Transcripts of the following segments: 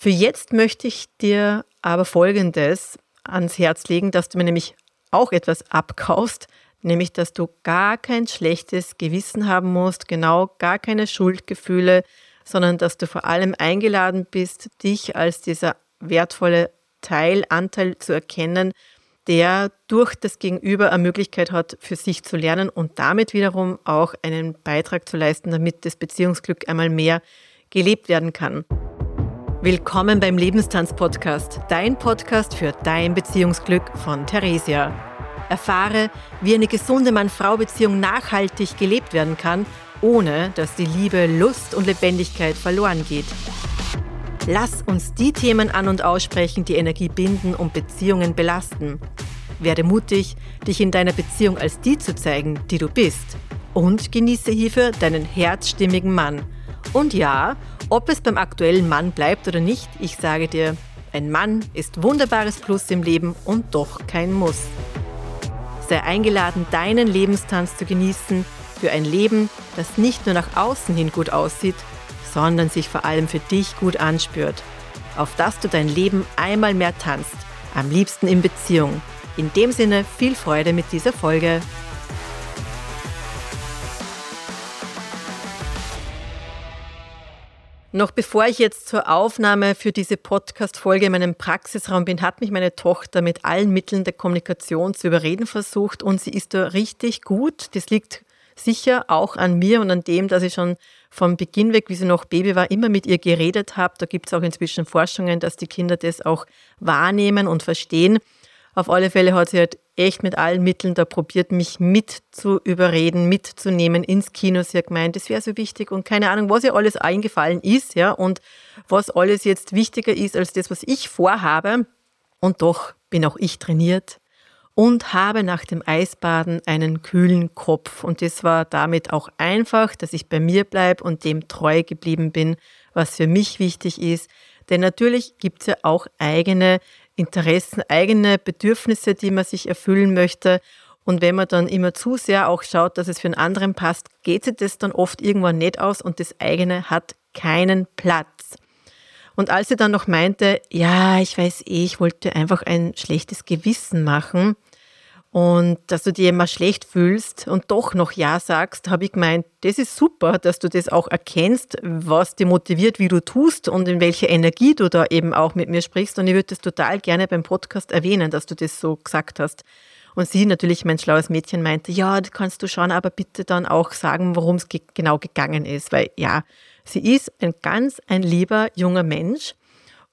Für jetzt möchte ich dir aber Folgendes ans Herz legen, dass du mir nämlich auch etwas abkaufst, nämlich dass du gar kein schlechtes Gewissen haben musst, genau gar keine Schuldgefühle, sondern dass du vor allem eingeladen bist, dich als dieser wertvolle Teil, Anteil zu erkennen, der durch das Gegenüber eine Möglichkeit hat, für sich zu lernen und damit wiederum auch einen Beitrag zu leisten, damit das Beziehungsglück einmal mehr gelebt werden kann. Willkommen beim Lebenstanz-Podcast, dein Podcast für dein Beziehungsglück von Theresia. Erfahre, wie eine gesunde Mann-Frau-Beziehung nachhaltig gelebt werden kann, ohne dass die Liebe, Lust und Lebendigkeit verloren geht. Lass uns die Themen an und aussprechen, die Energie binden und Beziehungen belasten. Werde mutig, dich in deiner Beziehung als die zu zeigen, die du bist. Und genieße hierfür deinen herzstimmigen Mann. Und ja, ob es beim aktuellen Mann bleibt oder nicht, ich sage dir, ein Mann ist wunderbares Plus im Leben und doch kein Muss. Sei eingeladen, deinen Lebenstanz zu genießen für ein Leben, das nicht nur nach außen hin gut aussieht, sondern sich vor allem für dich gut anspürt. Auf dass du dein Leben einmal mehr tanzt, am liebsten in Beziehung. In dem Sinne viel Freude mit dieser Folge. Noch bevor ich jetzt zur Aufnahme für diese Podcast-Folge in meinem Praxisraum bin, hat mich meine Tochter mit allen Mitteln der Kommunikation zu überreden versucht und sie ist da richtig gut. Das liegt sicher auch an mir und an dem, dass ich schon vom Beginn weg, wie sie noch Baby war, immer mit ihr geredet habe. Da gibt es auch inzwischen Forschungen, dass die Kinder das auch wahrnehmen und verstehen. Auf alle Fälle hat sie halt echt mit allen Mitteln da probiert, mich mit zu überreden, mitzunehmen ins Kino. Sie hat gemeint, das wäre so wichtig und keine Ahnung, was ihr alles eingefallen ist, ja, und was alles jetzt wichtiger ist als das, was ich vorhabe. Und doch bin auch ich trainiert und habe nach dem Eisbaden einen kühlen Kopf. Und das war damit auch einfach, dass ich bei mir bleibe und dem treu geblieben bin, was für mich wichtig ist. Denn natürlich gibt es ja auch eigene Interessen, eigene Bedürfnisse, die man sich erfüllen möchte. Und wenn man dann immer zu sehr auch schaut, dass es für einen anderen passt, geht sich das dann oft irgendwann nicht aus und das eigene hat keinen Platz. Und als sie dann noch meinte, ja, ich weiß eh, ich wollte einfach ein schlechtes Gewissen machen, und dass du dich immer schlecht fühlst und doch noch Ja sagst, habe ich gemeint, das ist super, dass du das auch erkennst, was dich motiviert, wie du tust und in welcher Energie du da eben auch mit mir sprichst. Und ich würde das total gerne beim Podcast erwähnen, dass du das so gesagt hast. Und sie natürlich, mein schlaues Mädchen, meinte, ja, das kannst du schon, aber bitte dann auch sagen, worum es ge genau gegangen ist. Weil ja, sie ist ein ganz ein lieber junger Mensch.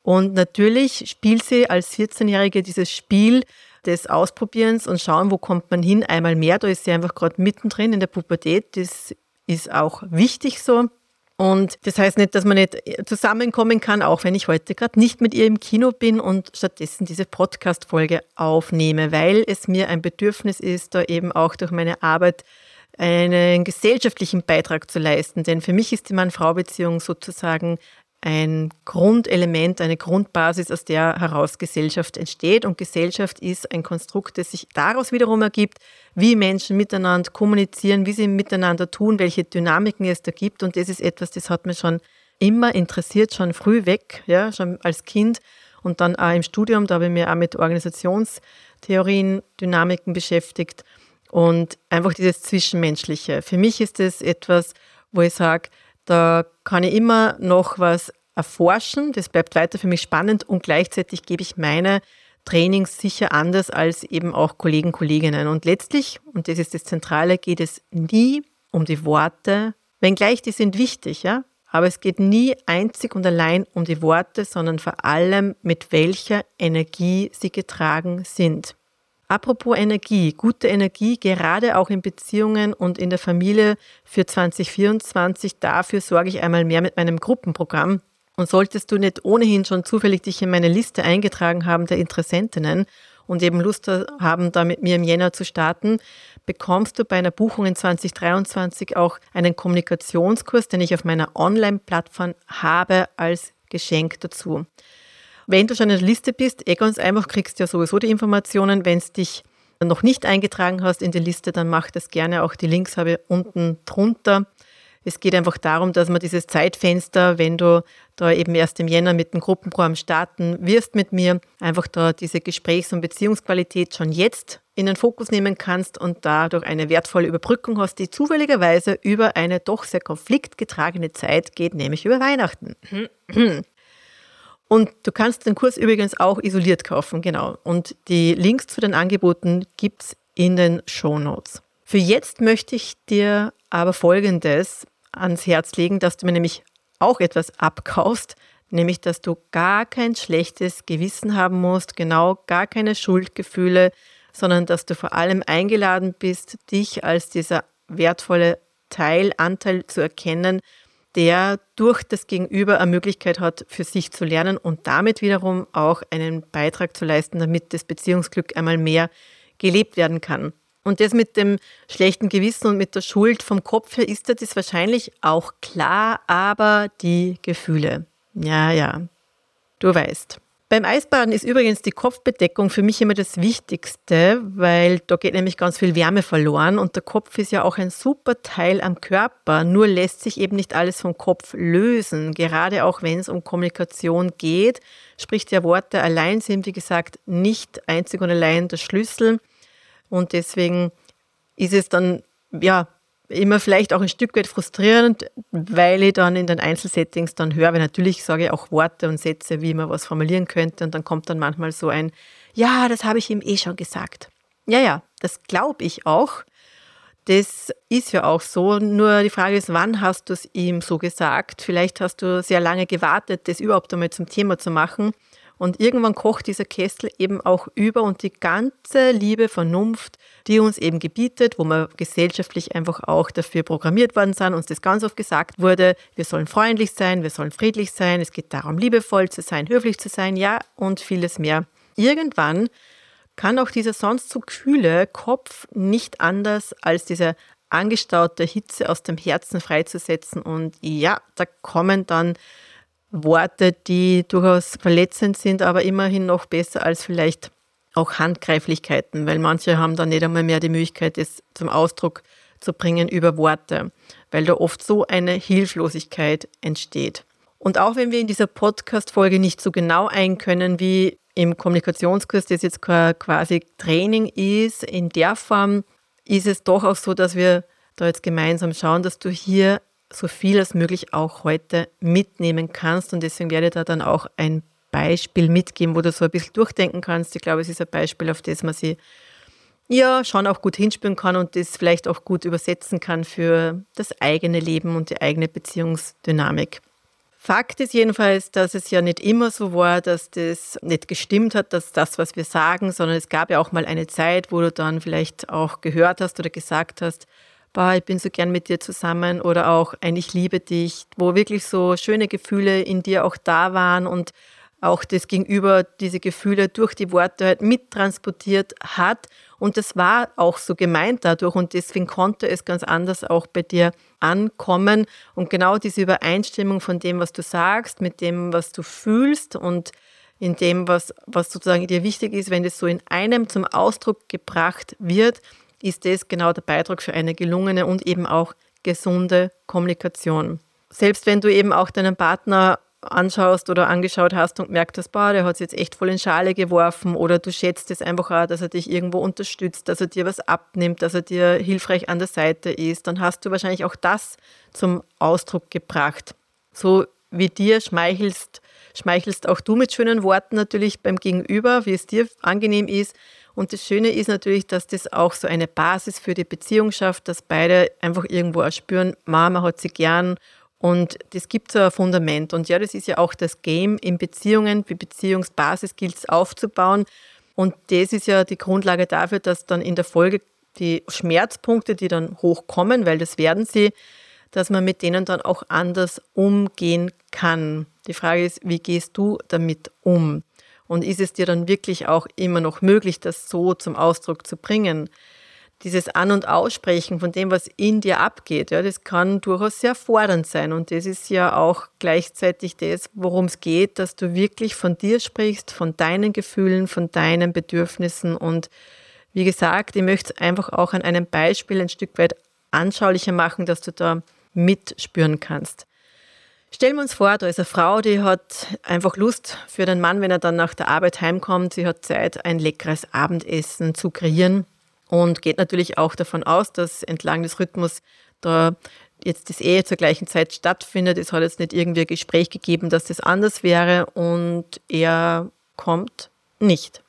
Und natürlich spielt sie als 14-Jährige dieses Spiel, des Ausprobierens und schauen, wo kommt man hin, einmal mehr. Da ist sie einfach gerade mittendrin in der Pubertät. Das ist auch wichtig so. Und das heißt nicht, dass man nicht zusammenkommen kann, auch wenn ich heute gerade nicht mit ihr im Kino bin und stattdessen diese Podcast-Folge aufnehme, weil es mir ein Bedürfnis ist, da eben auch durch meine Arbeit einen gesellschaftlichen Beitrag zu leisten. Denn für mich ist die Mann-Frau-Beziehung sozusagen ein Grundelement, eine Grundbasis, aus der heraus Gesellschaft entsteht. Und Gesellschaft ist ein Konstrukt, das sich daraus wiederum ergibt, wie Menschen miteinander kommunizieren, wie sie miteinander tun, welche Dynamiken es da gibt. Und das ist etwas, das hat mich schon immer interessiert, schon früh weg, ja, schon als Kind und dann auch im Studium. Da habe ich mich auch mit Organisationstheorien, Dynamiken beschäftigt und einfach dieses Zwischenmenschliche. Für mich ist es etwas, wo ich sage, da kann ich immer noch was erforschen. Das bleibt weiter für mich spannend und gleichzeitig gebe ich meine Trainings sicher anders als eben auch Kollegen, Kolleginnen. Und letztlich, und das ist das Zentrale, geht es nie um die Worte, wenngleich die sind wichtig, ja. Aber es geht nie einzig und allein um die Worte, sondern vor allem mit welcher Energie sie getragen sind. Apropos Energie, gute Energie, gerade auch in Beziehungen und in der Familie für 2024. Dafür sorge ich einmal mehr mit meinem Gruppenprogramm. Und solltest du nicht ohnehin schon zufällig dich in meine Liste eingetragen haben der Interessentinnen und eben Lust haben, da mit mir im Jänner zu starten, bekommst du bei einer Buchung in 2023 auch einen Kommunikationskurs, den ich auf meiner Online-Plattform habe, als Geschenk dazu. Wenn du schon in der Liste bist, eh ganz einfach, kriegst du ja sowieso die Informationen. Wenn es dich noch nicht eingetragen hast in die Liste, dann mach das gerne. Auch die Links habe ich unten drunter. Es geht einfach darum, dass man dieses Zeitfenster, wenn du da eben erst im Jänner mit dem Gruppenprogramm starten wirst mit mir, einfach da diese Gesprächs- und Beziehungsqualität schon jetzt in den Fokus nehmen kannst und dadurch eine wertvolle Überbrückung hast, die zufälligerweise über eine doch sehr konfliktgetragene Zeit geht, nämlich über Weihnachten. Und du kannst den Kurs übrigens auch isoliert kaufen, genau. Und die Links zu den Angeboten gibt es in den Show Notes. Für jetzt möchte ich dir aber Folgendes ans Herz legen, dass du mir nämlich auch etwas abkaufst, nämlich dass du gar kein schlechtes Gewissen haben musst, genau gar keine Schuldgefühle, sondern dass du vor allem eingeladen bist, dich als dieser wertvolle Teil, Anteil zu erkennen, der durch das Gegenüber eine Möglichkeit hat, für sich zu lernen und damit wiederum auch einen Beitrag zu leisten, damit das Beziehungsglück einmal mehr gelebt werden kann. Und das mit dem schlechten Gewissen und mit der Schuld vom Kopf her ist das wahrscheinlich auch klar, aber die Gefühle. Ja, ja, du weißt. Beim Eisbaden ist übrigens die Kopfbedeckung für mich immer das Wichtigste, weil da geht nämlich ganz viel Wärme verloren und der Kopf ist ja auch ein super Teil am Körper, nur lässt sich eben nicht alles vom Kopf lösen, gerade auch wenn es um Kommunikation geht, sprich der Worte allein sind, wie gesagt, nicht einzig und allein der Schlüssel. Und deswegen ist es dann, ja, immer vielleicht auch ein Stück weit frustrierend, weil ich dann in den Einzelsettings dann höre, weil natürlich sage ich auch Worte und Sätze, wie man was formulieren könnte und dann kommt dann manchmal so ein, ja, das habe ich ihm eh schon gesagt. Ja, ja, das glaube ich auch. Das ist ja auch so. Nur die Frage ist, wann hast du es ihm so gesagt? Vielleicht hast du sehr lange gewartet, das überhaupt einmal zum Thema zu machen. Und irgendwann kocht dieser Kessel eben auch über und die ganze liebe Vernunft, die uns eben gebietet, wo wir gesellschaftlich einfach auch dafür programmiert worden sind, uns das ganz oft gesagt wurde, wir sollen freundlich sein, wir sollen friedlich sein, es geht darum, liebevoll zu sein, höflich zu sein, ja, und vieles mehr. Irgendwann kann auch dieser sonst so kühle Kopf nicht anders als diese angestaute Hitze aus dem Herzen freizusetzen. Und ja, da kommen dann Worte, die durchaus verletzend sind, aber immerhin noch besser als vielleicht auch Handgreiflichkeiten, weil manche haben dann nicht einmal mehr die Möglichkeit, es zum Ausdruck zu bringen über Worte, weil da oft so eine Hilflosigkeit entsteht. Und auch wenn wir in dieser Podcast-Folge nicht so genau ein können, wie im Kommunikationskurs, das jetzt quasi Training ist, in der Form ist es doch auch so, dass wir da jetzt gemeinsam schauen, dass du hier so viel als möglich auch heute mitnehmen kannst. Und deswegen werde ich da dann auch ein Beispiel mitgeben, wo du so ein bisschen durchdenken kannst. Ich glaube, es ist ein Beispiel, auf das man sich ja schon auch gut hinspüren kann und das vielleicht auch gut übersetzen kann für das eigene Leben und die eigene Beziehungsdynamik. Fakt ist jedenfalls, dass es ja nicht immer so war, dass das nicht gestimmt hat, dass das, was wir sagen, sondern es gab ja auch mal eine Zeit, wo du dann vielleicht auch gehört hast oder gesagt hast, boah, ich bin so gern mit dir zusammen oder auch ein Ich liebe dich, wo wirklich so schöne Gefühle in dir auch da waren und auch das Gegenüber diese Gefühle durch die Worte halt mittransportiert hat. Und das war auch so gemeint dadurch und deswegen konnte es ganz anders auch bei dir ankommen. Und genau diese Übereinstimmung von dem, was du sagst, mit dem, was du fühlst und in dem, was, was sozusagen dir wichtig ist, wenn das so in einem zum Ausdruck gebracht wird, ist das genau der Beitrag für eine gelungene und eben auch gesunde Kommunikation. Selbst wenn du eben auch deinen Partner anschaust oder angeschaut hast und merkst, dass, der hat es jetzt echt voll in Schale geworfen oder du schätzt es einfach auch, dass er dich irgendwo unterstützt, dass er dir was abnimmt, dass er dir hilfreich an der Seite ist, dann hast du wahrscheinlich auch das zum Ausdruck gebracht. So wie dir schmeichelst, schmeichelst auch du mit schönen Worten natürlich beim Gegenüber, wie es dir angenehm ist. Und das Schöne ist natürlich, dass das auch so eine Basis für die Beziehung schafft, dass beide einfach irgendwo auch spüren, Mama hat sie gern und das gibt so ein Fundament. Und ja, das ist ja auch das Game in Beziehungen, wie Beziehungsbasis gilt es aufzubauen. Und das ist ja die Grundlage dafür, dass dann in der Folge die Schmerzpunkte, die dann hochkommen, weil das werden sie, dass man mit denen dann auch anders umgehen kann. Die Frage ist, wie gehst du damit um? Und ist es dir dann wirklich auch immer noch möglich, das so zum Ausdruck zu bringen? Dieses An- und Aussprechen von dem, was in dir abgeht, ja, das kann durchaus sehr fordernd sein. Und das ist ja auch gleichzeitig das, worum es geht, dass du wirklich von dir sprichst, von deinen Gefühlen, von deinen Bedürfnissen. Und wie gesagt, ich möchte es einfach auch an einem Beispiel ein Stück weit anschaulicher machen, dass du da mitspüren kannst. Stellen wir uns vor, da ist eine Frau, die hat einfach Lust für den Mann, wenn er dann nach der Arbeit heimkommt. Sie hat Zeit, ein leckeres Abendessen zu kreieren und geht natürlich auch davon aus, dass entlang des Rhythmus da jetzt das Ehe zur gleichen Zeit stattfindet. Es hat jetzt nicht irgendwie ein Gespräch gegeben, dass das anders wäre und er kommt nicht.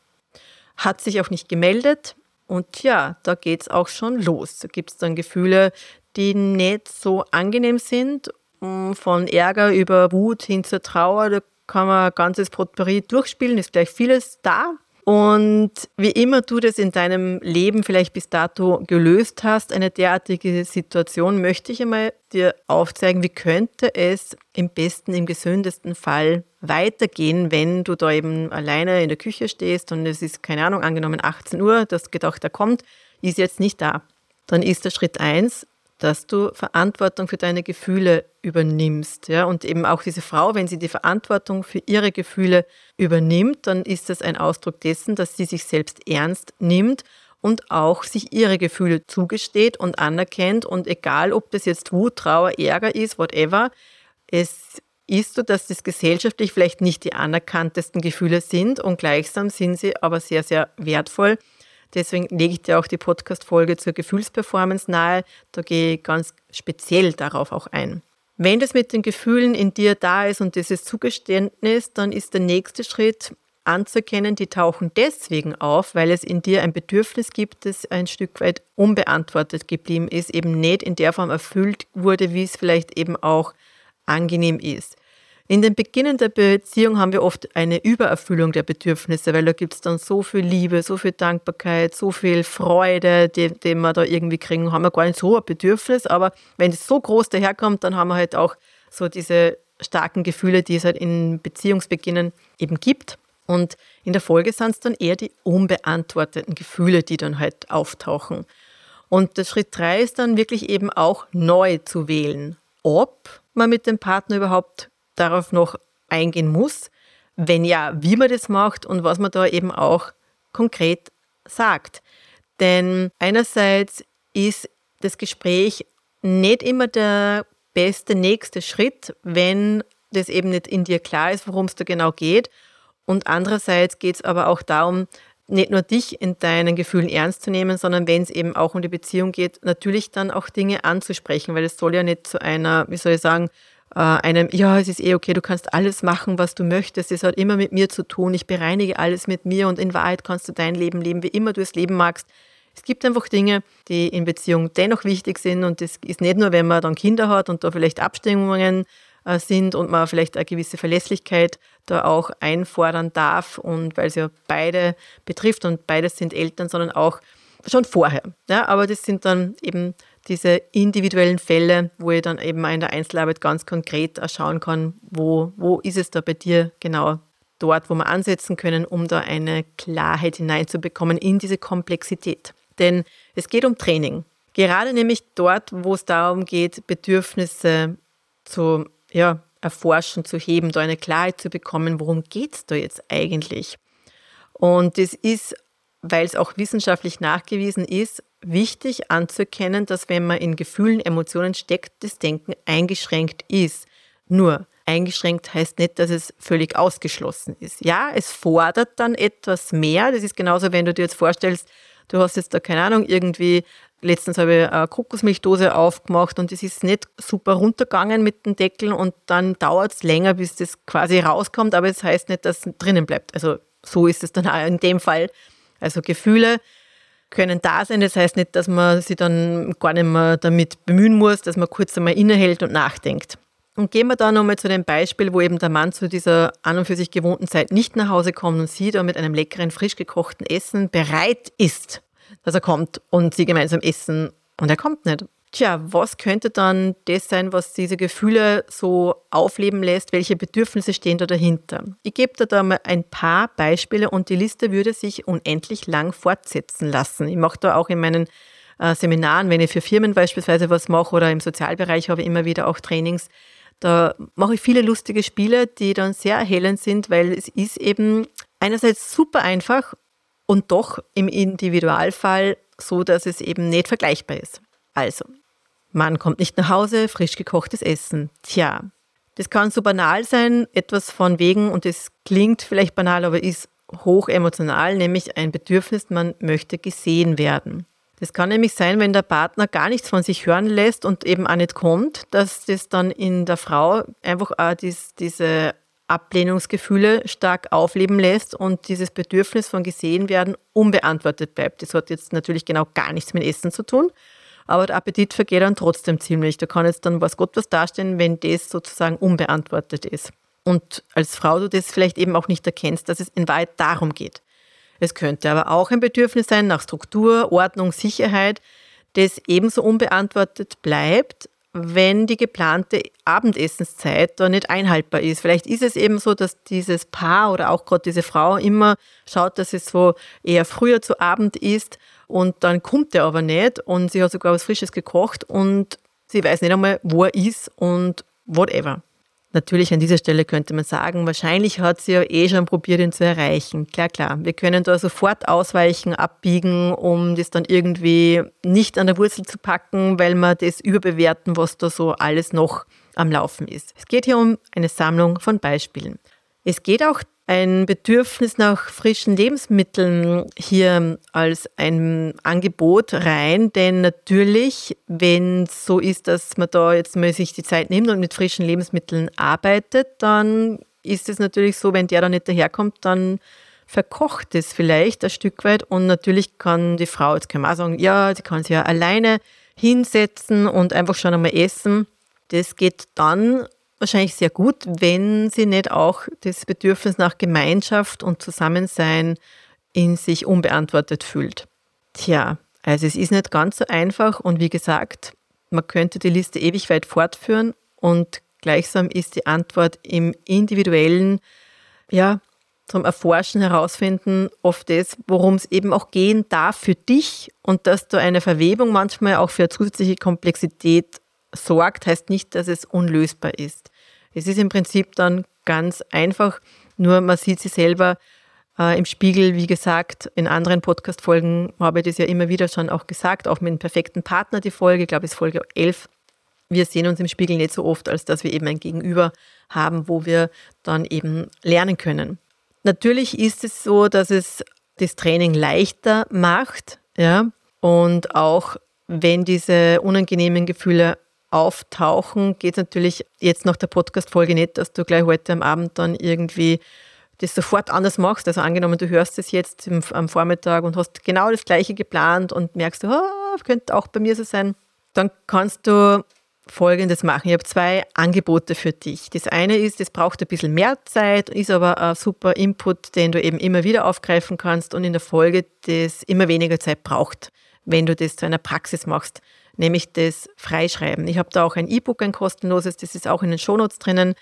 Hat sich auch nicht gemeldet und ja, da geht es auch schon los. Da gibt es dann Gefühle, die nicht so angenehm sind von Ärger über Wut hin zur Trauer, da kann man ein ganzes Potpourri durchspielen, ist gleich vieles da. Und wie immer du das in deinem Leben vielleicht bis dato gelöst hast, eine derartige Situation, möchte ich einmal dir aufzeigen, wie könnte es im besten, im gesündesten Fall weitergehen, wenn du da eben alleine in der Küche stehst und es ist, keine Ahnung, angenommen 18 Uhr, das gedacht, er kommt, ist jetzt nicht da. Dann ist der Schritt eins, dass du Verantwortung für deine Gefühle übernimmst. Ja? Und eben auch diese Frau, wenn sie die Verantwortung für ihre Gefühle übernimmt, dann ist das ein Ausdruck dessen, dass sie sich selbst ernst nimmt und auch sich ihre Gefühle zugesteht und anerkennt. Und egal, ob das jetzt Wut, Trauer, Ärger ist, whatever, es ist so, dass das gesellschaftlich vielleicht nicht die anerkanntesten Gefühle sind und gleichsam sind sie aber sehr, sehr wertvoll Deswegen lege ich dir auch die Podcast-Folge zur Gefühlsperformance nahe. Da gehe ich ganz speziell darauf auch ein. Wenn das mit den Gefühlen in dir da ist und dieses Zugeständnis, dann ist der nächste Schritt anzuerkennen, die tauchen deswegen auf, weil es in dir ein Bedürfnis gibt, das ein Stück weit unbeantwortet geblieben ist, eben nicht in der Form erfüllt wurde, wie es vielleicht eben auch angenehm ist. In den Beginnen der Beziehung haben wir oft eine Übererfüllung der Bedürfnisse, weil da gibt es dann so viel Liebe, so viel Dankbarkeit, so viel Freude, die, die wir da irgendwie kriegen, haben wir gar nicht so ein Bedürfnis. Aber wenn es so groß daherkommt, dann haben wir halt auch so diese starken Gefühle, die es halt in Beziehungsbeginnen eben gibt. Und in der Folge sind es dann eher die unbeantworteten Gefühle, die dann halt auftauchen. Und der Schritt drei ist dann wirklich eben auch neu zu wählen, ob man mit dem Partner überhaupt darauf noch eingehen muss? Wenn ja, wie man das macht und was man da eben auch konkret sagt. Denn einerseits ist das Gespräch nicht immer der beste nächste Schritt, wenn das eben nicht in dir klar ist, worum es da genau geht. Und andererseits geht es aber auch darum, nicht nur dich in deinen Gefühlen ernst zu nehmen, sondern wenn es eben auch um die Beziehung geht, natürlich dann auch Dinge anzusprechen, weil es soll ja nicht zu einer, wie soll ich sagen, einem, ja, es ist eh okay, du kannst alles machen, was du möchtest, es hat immer mit mir zu tun, ich bereinige alles mit mir und in Wahrheit kannst du dein Leben leben, wie immer du es leben magst. Es gibt einfach Dinge, die in Beziehung dennoch wichtig sind und das ist nicht nur, wenn man dann Kinder hat und da vielleicht Abstimmungen äh, sind und man vielleicht eine gewisse Verlässlichkeit da auch einfordern darf und weil es ja beide betrifft und beides sind Eltern, sondern auch schon vorher. Ja, aber das sind dann eben diese individuellen Fälle, wo ich dann eben in der Einzelarbeit ganz konkret schauen kann, wo, wo ist es da bei dir genau dort, wo wir ansetzen können, um da eine Klarheit hineinzubekommen in diese Komplexität. Denn es geht um Training. Gerade nämlich dort, wo es darum geht, Bedürfnisse zu ja, erforschen, zu heben, da eine Klarheit zu bekommen, worum geht es da jetzt eigentlich? Und das ist, weil es auch wissenschaftlich nachgewiesen ist, wichtig anzuerkennen, dass wenn man in Gefühlen, Emotionen steckt, das Denken eingeschränkt ist. Nur eingeschränkt heißt nicht, dass es völlig ausgeschlossen ist. Ja, es fordert dann etwas mehr. Das ist genauso, wenn du dir jetzt vorstellst, du hast jetzt da keine Ahnung, irgendwie, letztens habe ich eine Kokosmilchdose aufgemacht und es ist nicht super runtergegangen mit dem Deckel und dann dauert es länger, bis das quasi rauskommt, aber es das heißt nicht, dass es drinnen bleibt. Also so ist es dann auch in dem Fall. Also Gefühle können da sein. Das heißt nicht, dass man sich dann gar nicht mehr damit bemühen muss, dass man kurz einmal innehält und nachdenkt. Und gehen wir da nochmal zu dem Beispiel, wo eben der Mann zu dieser an und für sich gewohnten Zeit nicht nach Hause kommt und sie da mit einem leckeren, frisch gekochten Essen bereit ist, dass er kommt und sie gemeinsam essen und er kommt nicht. Tja, was könnte dann das sein, was diese Gefühle so aufleben lässt? Welche Bedürfnisse stehen da dahinter? Ich gebe dir da mal ein paar Beispiele und die Liste würde sich unendlich lang fortsetzen lassen. Ich mache da auch in meinen äh, Seminaren, wenn ich für Firmen beispielsweise was mache oder im Sozialbereich habe ich immer wieder auch Trainings, da mache ich viele lustige Spiele, die dann sehr erhellend sind, weil es ist eben einerseits super einfach und doch im Individualfall so, dass es eben nicht vergleichbar ist. Also, Mann kommt nicht nach Hause, frisch gekochtes Essen. Tja, das kann so banal sein, etwas von wegen, und das klingt vielleicht banal, aber ist hoch emotional, nämlich ein Bedürfnis, man möchte gesehen werden. Das kann nämlich sein, wenn der Partner gar nichts von sich hören lässt und eben auch nicht kommt, dass das dann in der Frau einfach auch dies, diese Ablehnungsgefühle stark aufleben lässt und dieses Bedürfnis von gesehen werden unbeantwortet bleibt. Das hat jetzt natürlich genau gar nichts mit Essen zu tun, aber der Appetit vergeht dann trotzdem ziemlich. Da kann jetzt dann was Gott was dastehen, wenn das sozusagen unbeantwortet ist. Und als Frau du das vielleicht eben auch nicht erkennst, dass es in Wahrheit darum geht. Es könnte aber auch ein Bedürfnis sein nach Struktur, Ordnung, Sicherheit, das ebenso unbeantwortet bleibt, wenn die geplante Abendessenszeit da nicht einhaltbar ist. Vielleicht ist es eben so, dass dieses Paar oder auch gerade diese Frau immer schaut, dass es so eher früher zu Abend ist und dann kommt er aber nicht und sie hat sogar was Frisches gekocht und sie weiß nicht einmal, wo er ist und whatever. Natürlich an dieser Stelle könnte man sagen, wahrscheinlich hat sie ja eh schon probiert, ihn zu erreichen. Klar, klar. Wir können da sofort ausweichen, abbiegen, um das dann irgendwie nicht an der Wurzel zu packen, weil wir das überbewerten, was da so alles noch am Laufen ist. Es geht hier um eine Sammlung von Beispielen. Es geht auch ein Bedürfnis nach frischen Lebensmitteln hier als ein Angebot rein, denn natürlich, wenn es so ist, dass man da jetzt mal sich die Zeit nimmt und mit frischen Lebensmitteln arbeitet, dann ist es natürlich so, wenn der da nicht daherkommt, dann verkocht es vielleicht ein Stück weit und natürlich kann die Frau, jetzt kann man auch sagen, ja, sie kann sich ja alleine hinsetzen und einfach schon einmal essen. Das geht dann wahrscheinlich sehr gut, wenn sie nicht auch das Bedürfnis nach Gemeinschaft und Zusammensein in sich unbeantwortet fühlt. Tja, also es ist nicht ganz so einfach und wie gesagt, man könnte die Liste ewig weit fortführen und gleichsam ist die Antwort im individuellen, ja, zum Erforschen herausfinden, oft das, worum es eben auch gehen darf für dich und dass du eine Verwebung manchmal auch für zusätzliche Komplexität sorgt, heißt nicht, dass es unlösbar ist. Es ist im Prinzip dann ganz einfach, nur man sieht sie selber äh, im Spiegel, wie gesagt, in anderen Podcast-Folgen habe ich das ja immer wieder schon auch gesagt, auch mit dem perfekten Partner die Folge, ich glaube, es ist Folge 11. Wir sehen uns im Spiegel nicht so oft, als dass wir eben ein Gegenüber haben, wo wir dann eben lernen können. Natürlich ist es so, dass es das Training leichter macht, ja, und auch wenn diese unangenehmen Gefühle auftauchen, geht natürlich jetzt nach der Podcast-Folge nicht, dass du gleich heute am Abend dann irgendwie das sofort anders machst. Also angenommen, du hörst es jetzt am Vormittag und hast genau das Gleiche geplant und merkst, oh, könnte auch bei mir so sein, dann kannst du Folgendes machen. Ich habe zwei Angebote für dich. Das eine ist, es braucht ein bisschen mehr Zeit, ist aber ein super Input, den du eben immer wieder aufgreifen kannst und in der Folge das immer weniger Zeit braucht, wenn du das zu einer Praxis machst nämlich das Freischreiben. Ich habe da auch ein E-Book, ein kostenloses, das ist auch in den Shownotes drinnen,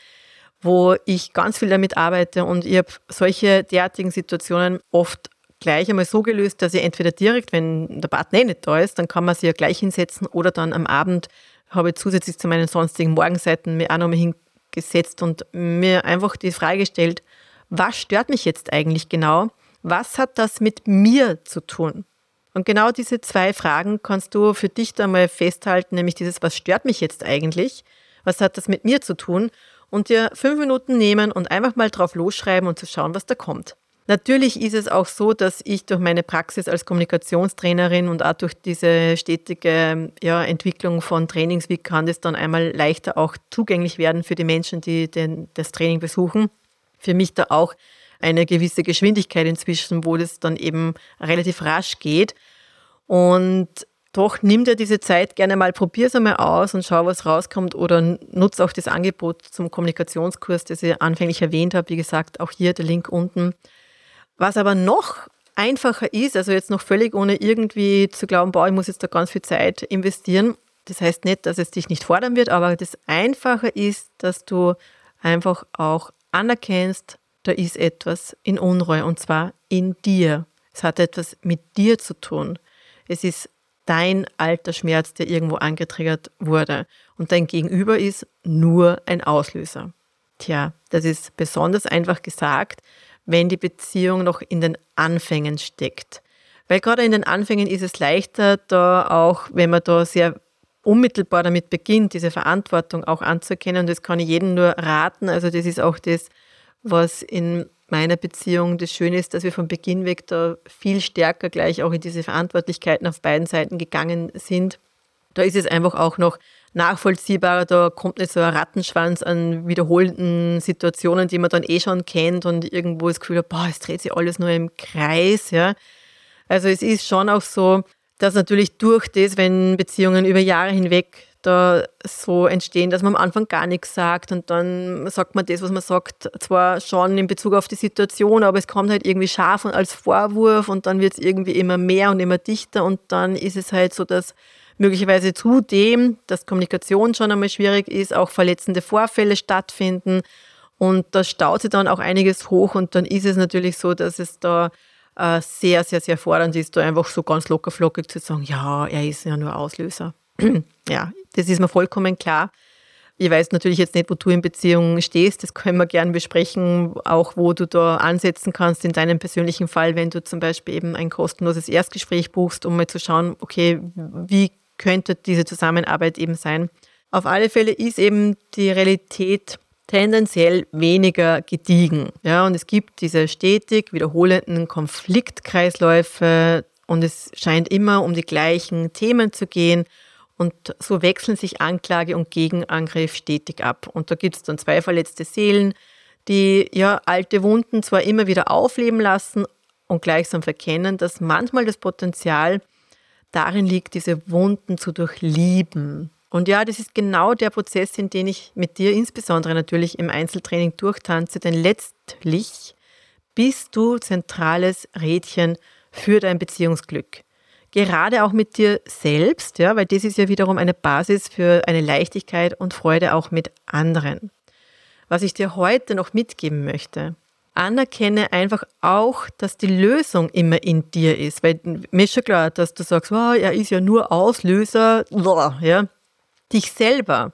wo ich ganz viel damit arbeite und ich habe solche derartigen Situationen oft gleich einmal so gelöst, dass ich entweder direkt, wenn der Partner eh nicht da ist, dann kann man sich ja gleich hinsetzen oder dann am Abend habe ich zusätzlich zu meinen sonstigen Morgenseiten mir auch nochmal hingesetzt und mir einfach die Frage gestellt, was stört mich jetzt eigentlich genau? Was hat das mit mir zu tun? Und genau diese zwei Fragen kannst du für dich da mal festhalten, nämlich dieses, was stört mich jetzt eigentlich? Was hat das mit mir zu tun? Und dir fünf Minuten nehmen und einfach mal drauf losschreiben und zu schauen, was da kommt. Natürlich ist es auch so, dass ich durch meine Praxis als Kommunikationstrainerin und auch durch diese stetige ja, Entwicklung von Trainings, wie kann das dann einmal leichter auch zugänglich werden für die Menschen, die den, das Training besuchen, für mich da auch eine gewisse Geschwindigkeit inzwischen, wo das dann eben relativ rasch geht. Und doch nimm dir diese Zeit gerne mal, probier es einmal aus und schau, was rauskommt oder nutze auch das Angebot zum Kommunikationskurs, das ich anfänglich erwähnt habe. Wie gesagt, auch hier der Link unten. Was aber noch einfacher ist, also jetzt noch völlig ohne irgendwie zu glauben, boah, ich muss jetzt da ganz viel Zeit investieren. Das heißt nicht, dass es dich nicht fordern wird, aber das Einfache ist, dass du einfach auch anerkennst, da ist etwas in Unruhe und zwar in dir. Es hat etwas mit dir zu tun. Es ist dein alter Schmerz, der irgendwo angetriggert wurde. Und dein Gegenüber ist nur ein Auslöser. Tja, das ist besonders einfach gesagt, wenn die Beziehung noch in den Anfängen steckt. Weil gerade in den Anfängen ist es leichter, da auch, wenn man da sehr unmittelbar damit beginnt, diese Verantwortung auch anzuerkennen. Das kann ich jedem nur raten. Also das ist auch das, was in meiner Beziehung das Schöne ist, dass wir von Beginn weg da viel stärker gleich auch in diese Verantwortlichkeiten auf beiden Seiten gegangen sind. Da ist es einfach auch noch nachvollziehbarer, da kommt nicht so ein Rattenschwanz an wiederholenden Situationen, die man dann eh schon kennt und irgendwo das Gefühl hat, boah, es dreht sich alles nur im Kreis, ja. Also es ist schon auch so, dass natürlich durch das, wenn Beziehungen über Jahre hinweg da so entstehen, dass man am Anfang gar nichts sagt und dann sagt man das, was man sagt, zwar schon in Bezug auf die Situation, aber es kommt halt irgendwie scharf und als Vorwurf und dann wird es irgendwie immer mehr und immer dichter und dann ist es halt so, dass möglicherweise zudem, dass Kommunikation schon einmal schwierig ist, auch verletzende Vorfälle stattfinden und da staut sich dann auch einiges hoch und dann ist es natürlich so, dass es da äh, sehr, sehr, sehr fordernd ist, da einfach so ganz lockerflockig zu sagen, ja, er ist ja nur Auslöser. ja, das ist mir vollkommen klar. Ich weiß natürlich jetzt nicht, wo du in Beziehung stehst. Das können wir gerne besprechen, auch wo du da ansetzen kannst in deinem persönlichen Fall, wenn du zum Beispiel eben ein kostenloses Erstgespräch buchst, um mal zu schauen, okay, wie könnte diese Zusammenarbeit eben sein. Auf alle Fälle ist eben die Realität tendenziell weniger gediegen. Ja, und es gibt diese stetig wiederholenden Konfliktkreisläufe und es scheint immer um die gleichen Themen zu gehen. Und so wechseln sich Anklage und Gegenangriff stetig ab. Und da gibt es dann zwei verletzte Seelen, die ja alte Wunden zwar immer wieder aufleben lassen und gleichsam verkennen, dass manchmal das Potenzial darin liegt, diese Wunden zu durchlieben. Und ja, das ist genau der Prozess, in den ich mit dir insbesondere natürlich im Einzeltraining durchtanze, denn letztlich bist du zentrales Rädchen für dein Beziehungsglück. Gerade auch mit dir selbst, ja, weil das ist ja wiederum eine Basis für eine Leichtigkeit und Freude auch mit anderen. Was ich dir heute noch mitgeben möchte, anerkenne einfach auch, dass die Lösung immer in dir ist. Weil mir ist schon klar, dass du sagst, oh, er ist ja nur Auslöser, ja. Dich selber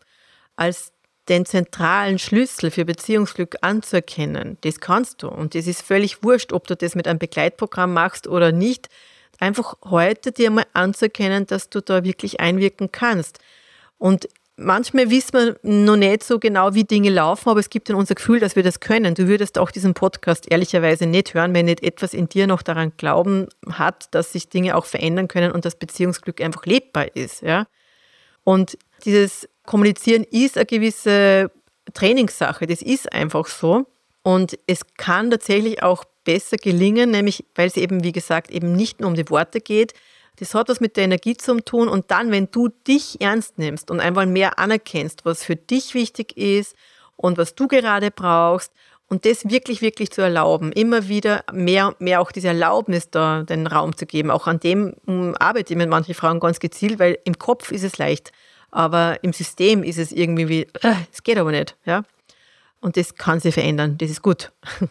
als den zentralen Schlüssel für Beziehungsglück anzuerkennen, das kannst du. Und das ist völlig wurscht, ob du das mit einem Begleitprogramm machst oder nicht. Einfach heute dir mal anzuerkennen, dass du da wirklich einwirken kannst. Und manchmal wissen wir noch nicht so genau, wie Dinge laufen, aber es gibt dann unser Gefühl, dass wir das können. Du würdest auch diesen Podcast ehrlicherweise nicht hören, wenn nicht etwas in dir noch daran glauben hat, dass sich Dinge auch verändern können und das Beziehungsglück einfach lebbar ist. Ja? Und dieses Kommunizieren ist eine gewisse Trainingssache. Das ist einfach so. Und es kann tatsächlich auch besser gelingen, nämlich weil es eben, wie gesagt, eben nicht nur um die Worte geht, das hat was mit der Energie zu tun. Und dann, wenn du dich ernst nimmst und einfach mehr anerkennst, was für dich wichtig ist und was du gerade brauchst, und das wirklich, wirklich zu erlauben, immer wieder mehr, mehr auch diese Erlaubnis da den Raum zu geben. Auch an dem um, arbeite ich mit manchen Frauen ganz gezielt, weil im Kopf ist es leicht, aber im System ist es irgendwie wie, äh, es geht aber nicht. Ja? Und das kann sich verändern, das ist gut.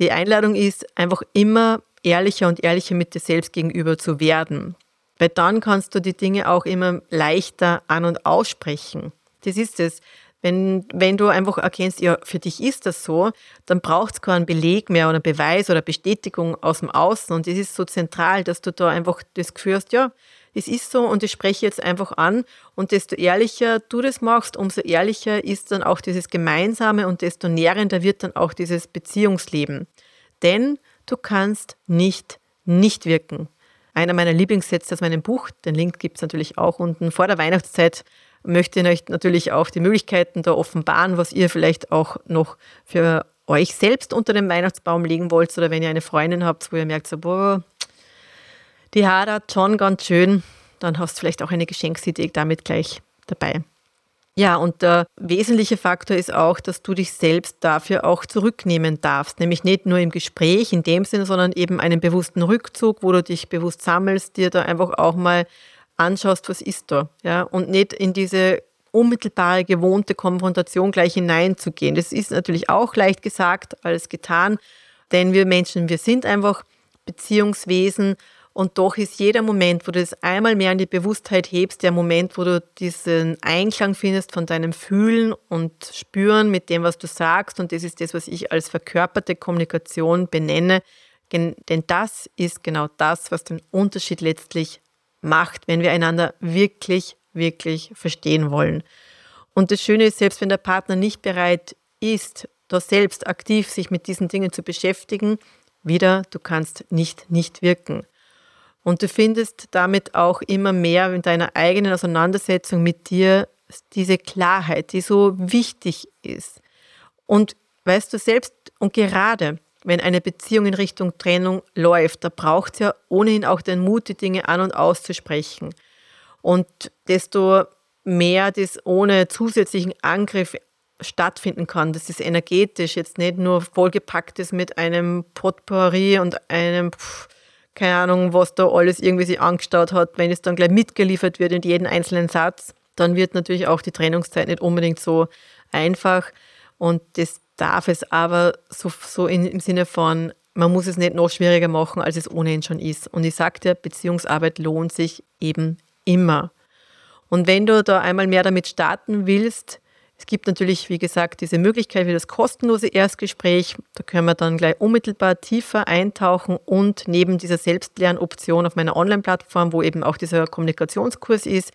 Die Einladung ist einfach immer ehrlicher und ehrlicher mit dir selbst gegenüber zu werden. Weil dann kannst du die Dinge auch immer leichter an- und aussprechen. Das ist es. Wenn, wenn du einfach erkennst, ja, für dich ist das so, dann braucht es keinen Beleg mehr oder Beweis oder Bestätigung aus dem Außen. Und das ist so zentral, dass du da einfach das Gefühl hast, ja, es ist so und ich spreche jetzt einfach an. Und desto ehrlicher du das machst, umso ehrlicher ist dann auch dieses Gemeinsame und desto nährender wird dann auch dieses Beziehungsleben. Denn Du kannst nicht nicht wirken. Einer meiner Lieblingssätze aus meinem Buch, den Link gibt es natürlich auch unten. Vor der Weihnachtszeit möchte ich euch natürlich auch die Möglichkeiten da offenbaren, was ihr vielleicht auch noch für euch selbst unter den Weihnachtsbaum legen wollt oder wenn ihr eine Freundin habt, wo ihr merkt, so, boah, die hadert schon ganz schön, dann hast du vielleicht auch eine Geschenksidee damit gleich dabei. Ja, und der wesentliche Faktor ist auch, dass du dich selbst dafür auch zurücknehmen darfst. Nämlich nicht nur im Gespräch in dem Sinne, sondern eben einen bewussten Rückzug, wo du dich bewusst sammelst, dir da einfach auch mal anschaust, was ist da. Ja, und nicht in diese unmittelbare, gewohnte Konfrontation gleich hineinzugehen. Das ist natürlich auch leicht gesagt als getan, denn wir Menschen, wir sind einfach Beziehungswesen und doch ist jeder Moment, wo du es einmal mehr in die Bewusstheit hebst, der Moment, wo du diesen Einklang findest von deinem Fühlen und Spüren mit dem, was du sagst. Und das ist das, was ich als verkörperte Kommunikation benenne. Denn das ist genau das, was den Unterschied letztlich macht, wenn wir einander wirklich, wirklich verstehen wollen. Und das Schöne ist, selbst wenn der Partner nicht bereit ist, da selbst aktiv sich mit diesen Dingen zu beschäftigen, wieder, du kannst nicht nicht wirken. Und du findest damit auch immer mehr in deiner eigenen Auseinandersetzung mit dir diese Klarheit, die so wichtig ist. Und weißt du selbst und gerade, wenn eine Beziehung in Richtung Trennung läuft, da braucht es ja ohnehin auch den Mut, die Dinge an und auszusprechen. Und desto mehr das ohne zusätzlichen Angriff stattfinden kann, dass es energetisch jetzt nicht nur vollgepackt ist mit einem Potpourri und einem, pff, keine Ahnung, was da alles irgendwie sich angestaut hat, wenn es dann gleich mitgeliefert wird in jeden einzelnen Satz, dann wird natürlich auch die Trennungszeit nicht unbedingt so einfach. Und das darf es aber so, so in, im Sinne von, man muss es nicht noch schwieriger machen, als es ohnehin schon ist. Und ich dir, Beziehungsarbeit lohnt sich eben immer. Und wenn du da einmal mehr damit starten willst, es gibt natürlich, wie gesagt, diese Möglichkeit für das kostenlose Erstgespräch. Da können wir dann gleich unmittelbar tiefer eintauchen und neben dieser Selbstlernoption auf meiner Online-Plattform, wo eben auch dieser Kommunikationskurs ist,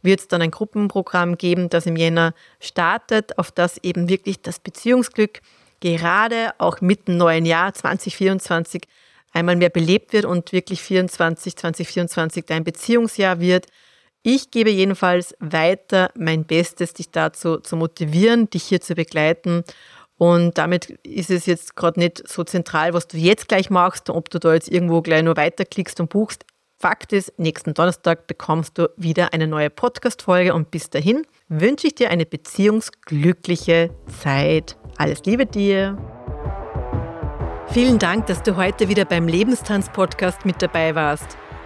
wird es dann ein Gruppenprogramm geben, das im Jänner startet, auf das eben wirklich das Beziehungsglück gerade auch mit dem neuen Jahr 2024 einmal mehr belebt wird und wirklich 24, 2024 dein Beziehungsjahr wird. Ich gebe jedenfalls weiter mein Bestes, dich dazu zu motivieren, dich hier zu begleiten. Und damit ist es jetzt gerade nicht so zentral, was du jetzt gleich machst, ob du da jetzt irgendwo gleich nur weiterklickst und buchst. Fakt ist, nächsten Donnerstag bekommst du wieder eine neue Podcast-Folge und bis dahin wünsche ich dir eine beziehungsglückliche Zeit. Alles Liebe dir! Vielen Dank, dass du heute wieder beim Lebenstanz-Podcast mit dabei warst.